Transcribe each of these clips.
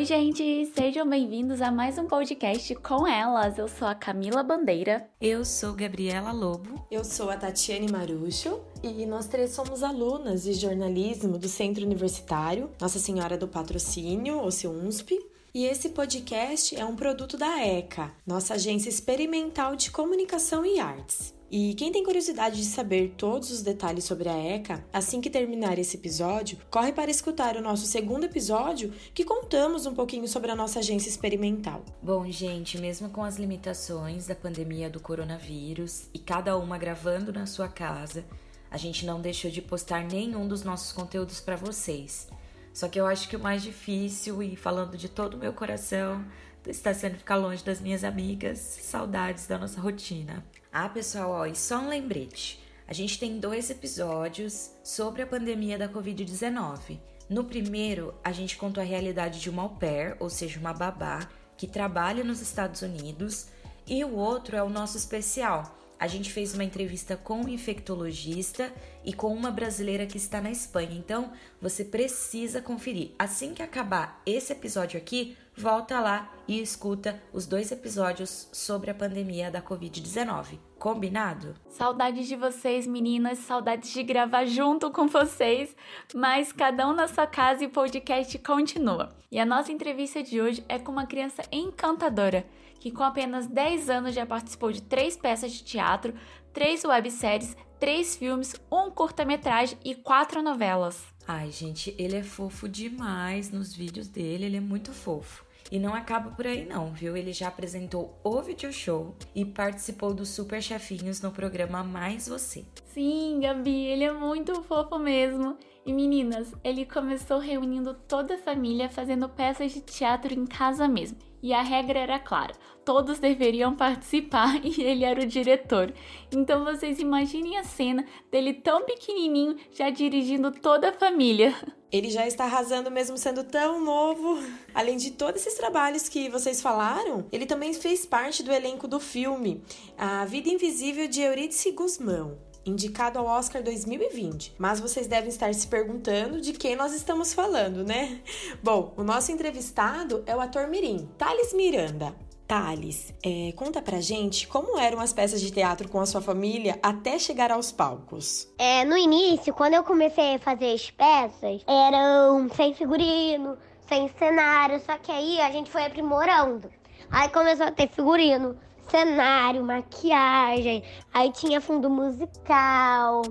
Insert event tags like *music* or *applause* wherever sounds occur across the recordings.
Oi, gente! Sejam bem-vindos a mais um podcast com elas. Eu sou a Camila Bandeira. Eu sou Gabriela Lobo. Eu sou a Tatiane Marucho. E nós três somos alunas de jornalismo do Centro Universitário Nossa Senhora do Patrocínio, ou seu UNSP. E esse podcast é um produto da ECA, nossa agência experimental de comunicação e artes. E quem tem curiosidade de saber todos os detalhes sobre a ECA, assim que terminar esse episódio, corre para escutar o nosso segundo episódio, que contamos um pouquinho sobre a nossa agência experimental. Bom, gente, mesmo com as limitações da pandemia do coronavírus e cada uma gravando na sua casa, a gente não deixou de postar nenhum dos nossos conteúdos para vocês. Só que eu acho que o mais difícil, e falando de todo o meu coração, está sendo ficar longe das minhas amigas, saudades da nossa rotina. Ah, pessoal, ó, e só um lembrete. A gente tem dois episódios sobre a pandemia da Covid-19. No primeiro, a gente contou a realidade de uma au pair, ou seja, uma babá, que trabalha nos Estados Unidos, e o outro é o nosso especial. A gente fez uma entrevista com um infectologista e com uma brasileira que está na Espanha. Então, você precisa conferir. Assim que acabar esse episódio aqui, volta lá e escuta os dois episódios sobre a pandemia da Covid-19. Combinado? Saudades de vocês, meninas, saudades de gravar junto com vocês, mas cada um na sua casa e o podcast continua. E a nossa entrevista de hoje é com uma criança encantadora que com apenas 10 anos já participou de três peças de teatro, três webséries, três filmes, um curta-metragem e quatro novelas. Ai, gente, ele é fofo demais nos vídeos dele, ele é muito fofo. E não acaba por aí não, viu? Ele já apresentou o video show e participou dos Super Chefinhos no programa Mais Você. Sim, Gabi, ele é muito fofo mesmo. E meninas, ele começou reunindo toda a família fazendo peças de teatro em casa mesmo. E a regra era clara: todos deveriam participar *laughs* e ele era o diretor. Então vocês imaginem a cena dele tão pequenininho já dirigindo toda a família. *laughs* Ele já está arrasando mesmo sendo tão novo. Além de todos esses trabalhos que vocês falaram, ele também fez parte do elenco do filme A Vida Invisível de Eurídice Guzmão indicado ao Oscar 2020. Mas vocês devem estar se perguntando de quem nós estamos falando, né? *laughs* Bom, o nosso entrevistado é o ator Mirim, Thales Miranda. Thales, é, conta pra gente como eram as peças de teatro com a sua família até chegar aos palcos. É, no início, quando eu comecei a fazer as peças, eram sem figurino, sem cenário, só que aí a gente foi aprimorando. Aí começou a ter figurino, cenário, maquiagem, aí tinha fundo musical.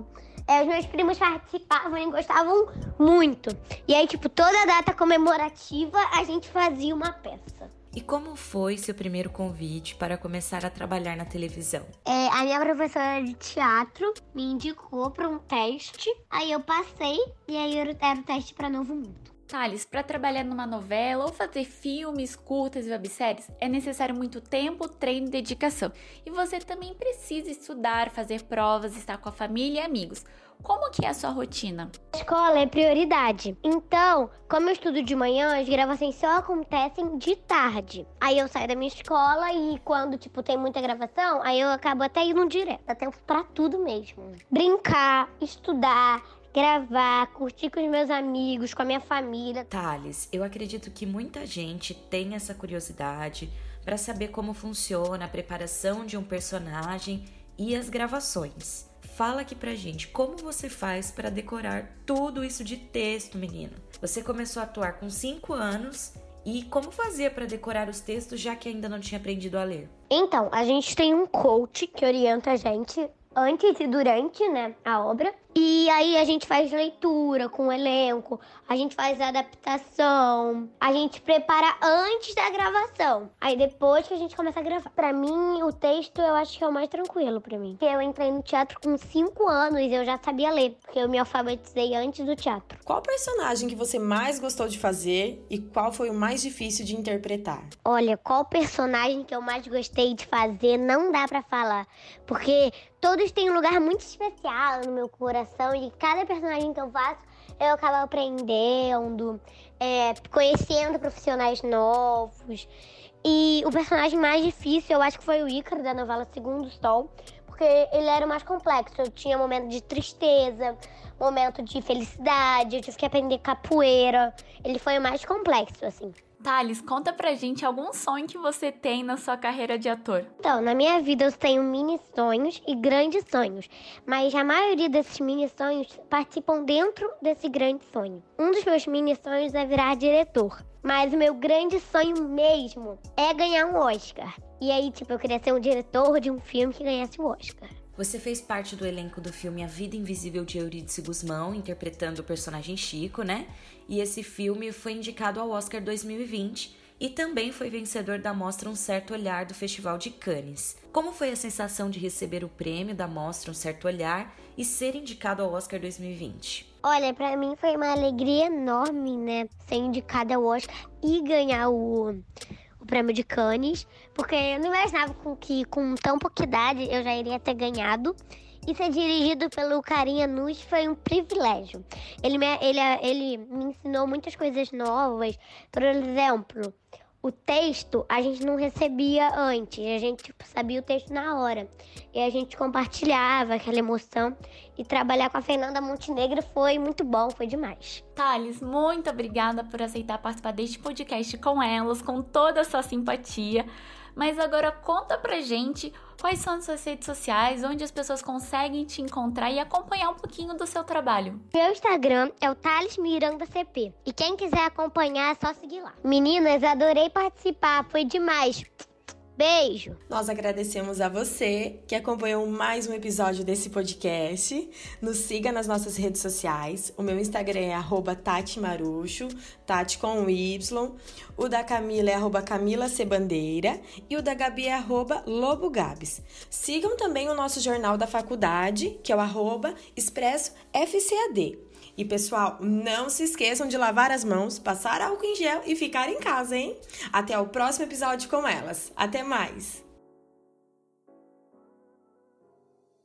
É, os meus primos participavam e gostavam muito. E aí, tipo, toda data comemorativa a gente fazia uma peça. E como foi seu primeiro convite para começar a trabalhar na televisão? É, a minha professora de teatro me indicou para um teste, aí eu passei e aí era o teste para Novo Mundo. Thales, para trabalhar numa novela ou fazer filmes, curtas e webséries, é necessário muito tempo, treino e dedicação. E você também precisa estudar, fazer provas, estar com a família e amigos. Como que é a sua rotina? A escola é prioridade. Então, como eu estudo de manhã, as gravações só acontecem de tarde. Aí eu saio da minha escola e quando, tipo, tem muita gravação, aí eu acabo até indo direto. Dá tempo pra tudo mesmo. Brincar, estudar, gravar, curtir com os meus amigos, com a minha família. Thales, eu acredito que muita gente tem essa curiosidade para saber como funciona a preparação de um personagem e as gravações. Fala aqui pra gente como você faz para decorar tudo isso de texto, menino. Você começou a atuar com 5 anos e como fazia para decorar os textos já que ainda não tinha aprendido a ler? Então, a gente tem um coach que orienta a gente antes e durante, né, a obra. E aí a gente faz leitura com o elenco, a gente faz adaptação, a gente prepara antes da gravação. Aí depois que a gente começa a gravar. Para mim, o texto eu acho que é o mais tranquilo para mim. Porque eu entrei no teatro com 5 anos e eu já sabia ler, porque eu me alfabetizei antes do teatro. Qual personagem que você mais gostou de fazer e qual foi o mais difícil de interpretar? Olha, qual personagem que eu mais gostei de fazer não dá para falar, porque todos têm um lugar muito especial no meu coração e cada personagem que eu faço eu acabo aprendendo, é, conhecendo profissionais novos. E o personagem mais difícil eu acho que foi o Ícaro da novela Segundo Sol, porque ele era o mais complexo. Eu tinha momento de tristeza, momento de felicidade, eu tive que aprender capoeira. Ele foi o mais complexo, assim. Thales, conta pra gente algum sonho que você tem na sua carreira de ator. Então, na minha vida eu tenho mini sonhos e grandes sonhos, mas a maioria desses mini sonhos participam dentro desse grande sonho. Um dos meus mini sonhos é virar diretor, mas o meu grande sonho mesmo é ganhar um Oscar. E aí, tipo, eu queria ser um diretor de um filme que ganhasse o Oscar. Você fez parte do elenco do filme A Vida Invisível de Eurídice Guzmão, interpretando o personagem Chico, né? E esse filme foi indicado ao Oscar 2020 e também foi vencedor da mostra Um Certo Olhar do Festival de Cannes. Como foi a sensação de receber o prêmio da mostra Um Certo Olhar e ser indicado ao Oscar 2020? Olha, para mim foi uma alegria enorme, né? Ser indicada ao Oscar e ganhar o prêmio de Cannes, porque eu não imaginava com que com tão pouca idade eu já iria ter ganhado. E ser dirigido pelo Carinha Nus foi um privilégio. Ele me, ele, ele me ensinou muitas coisas novas. Por exemplo, o texto a gente não recebia antes, a gente tipo, sabia o texto na hora. E a gente compartilhava aquela emoção. E trabalhar com a Fernanda Montenegro foi muito bom, foi demais. Thales, muito obrigada por aceitar participar deste podcast com elas, com toda a sua simpatia. Mas agora conta pra gente quais são as suas redes sociais, onde as pessoas conseguem te encontrar e acompanhar um pouquinho do seu trabalho. Meu Instagram é o Thales Miranda CP. E quem quiser acompanhar é só seguir lá. Meninas, adorei participar, foi demais. Beijo! Nós agradecemos a você que acompanhou mais um episódio desse podcast. Nos siga nas nossas redes sociais. O meu Instagram é Tati Marucho, Tati com Y. O da Camila é arroba Camila Cebandeira e o da Gabi é arroba Lobo Gabs. Sigam também o nosso jornal da faculdade, que é o arroba Expresso FCAD. E pessoal, não se esqueçam de lavar as mãos, passar álcool em gel e ficar em casa, hein? Até o próximo episódio com elas. Até mais!